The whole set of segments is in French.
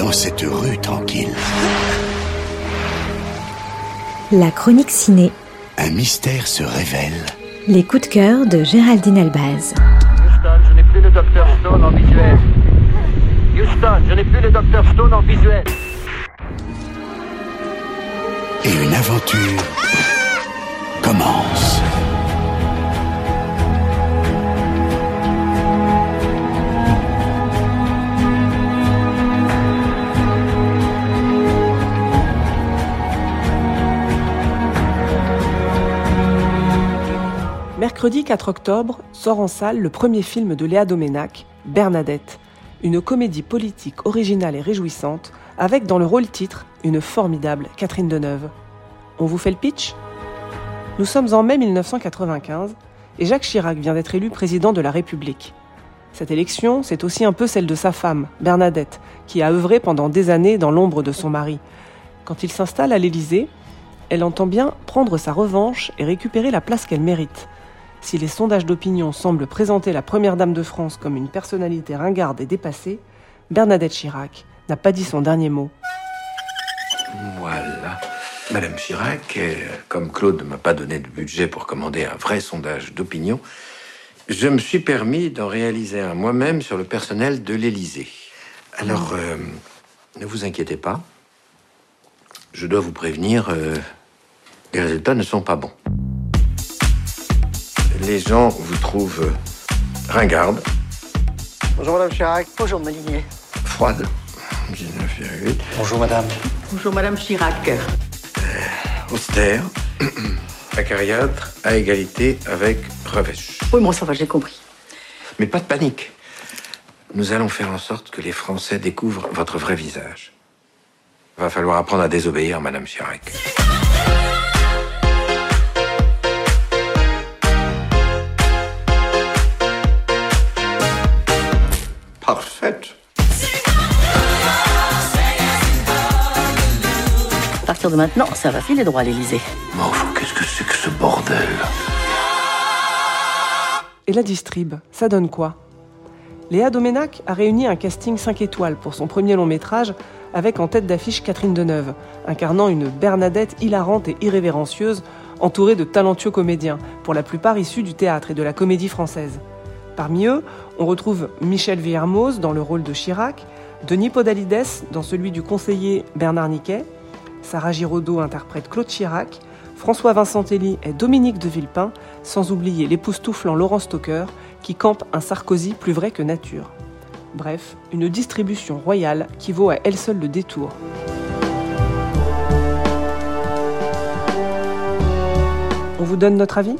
dans cette rue tranquille La chronique ciné. Un mystère se révèle. Les coups de cœur de Géraldine Albaz. Houston, je n'ai plus le docteur Stone en visuel. Houston, je n'ai plus le docteur Stone en visuel. Et une aventure Mercredi 4 octobre sort en salle le premier film de Léa Doménac, Bernadette, une comédie politique originale et réjouissante, avec dans le rôle titre une formidable Catherine Deneuve. On vous fait le pitch? Nous sommes en mai 1995 et Jacques Chirac vient d'être élu président de la République. Cette élection, c'est aussi un peu celle de sa femme, Bernadette, qui a œuvré pendant des années dans l'ombre de son mari. Quand il s'installe à l'Élysée, elle entend bien prendre sa revanche et récupérer la place qu'elle mérite. Si les sondages d'opinion semblent présenter la Première Dame de France comme une personnalité ringarde et dépassée, Bernadette Chirac n'a pas dit son dernier mot. Voilà. Madame Chirac, euh, comme Claude ne m'a pas donné de budget pour commander un vrai sondage d'opinion, je me suis permis d'en réaliser un moi-même sur le personnel de l'Élysée. Alors, euh, ne vous inquiétez pas. Je dois vous prévenir, euh, les résultats ne sont pas bons. Les gens vous trouvent euh, ringarde, Bonjour Madame Chirac. Bonjour Molinier. froide, 19,8, Bonjour Madame. Bonjour Madame Chirac. austère, acariâtre, à égalité avec revêche. Oui, bon, ça va, j'ai compris. Mais pas de panique. Nous allons faire en sorte que les Français découvrent votre vrai visage. Va falloir apprendre à désobéir, Madame Chirac. À partir de maintenant, ça va filer droit à l'Élysée. Mais enfin, qu'est-ce que c'est que ce bordel? Et la distrib, ça donne quoi? Léa Doménac a réuni un casting 5 étoiles pour son premier long métrage avec en tête d'affiche Catherine Deneuve, incarnant une Bernadette hilarante et irrévérencieuse, entourée de talentueux comédiens, pour la plupart issus du théâtre et de la comédie française. Parmi eux, on retrouve Michel Villermoz dans le rôle de Chirac, Denis Podalides dans celui du conseiller Bernard Niquet, Sarah Giraudot interprète Claude Chirac, François Vincentelli est Dominique de Villepin, sans oublier l'époustouflant Laurent Stocker, qui campe un Sarkozy plus vrai que nature. Bref, une distribution royale qui vaut à elle seule le détour. On vous donne notre avis?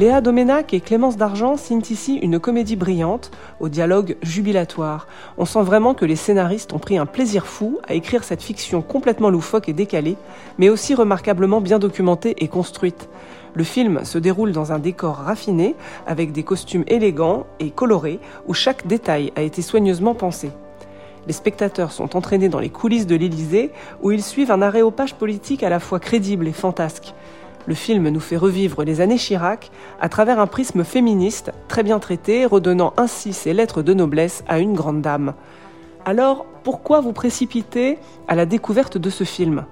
Léa Doménac et Clémence Dargent signent ici une comédie brillante, au dialogue jubilatoire. On sent vraiment que les scénaristes ont pris un plaisir fou à écrire cette fiction complètement loufoque et décalée, mais aussi remarquablement bien documentée et construite. Le film se déroule dans un décor raffiné, avec des costumes élégants et colorés, où chaque détail a été soigneusement pensé. Les spectateurs sont entraînés dans les coulisses de l'Élysée, où ils suivent un aréopage politique à la fois crédible et fantasque. Le film nous fait revivre les années Chirac à travers un prisme féministe très bien traité, redonnant ainsi ses lettres de noblesse à une grande dame. Alors, pourquoi vous précipiter à la découverte de ce film?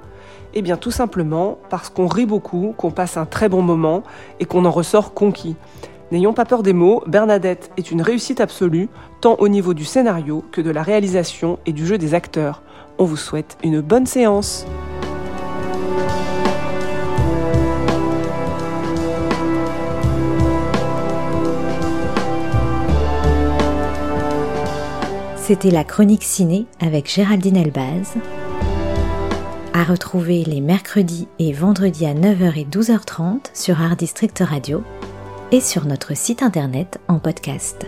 Eh bien, tout simplement parce qu'on rit beaucoup, qu'on passe un très bon moment et qu'on en ressort conquis. N'ayons pas peur des mots, Bernadette est une réussite absolue, tant au niveau du scénario que de la réalisation et du jeu des acteurs. On vous souhaite une bonne séance. C'était la chronique ciné avec Géraldine Elbaz. À retrouver les mercredis et vendredis à 9h et 12h30 sur Art District Radio et sur notre site internet en podcast.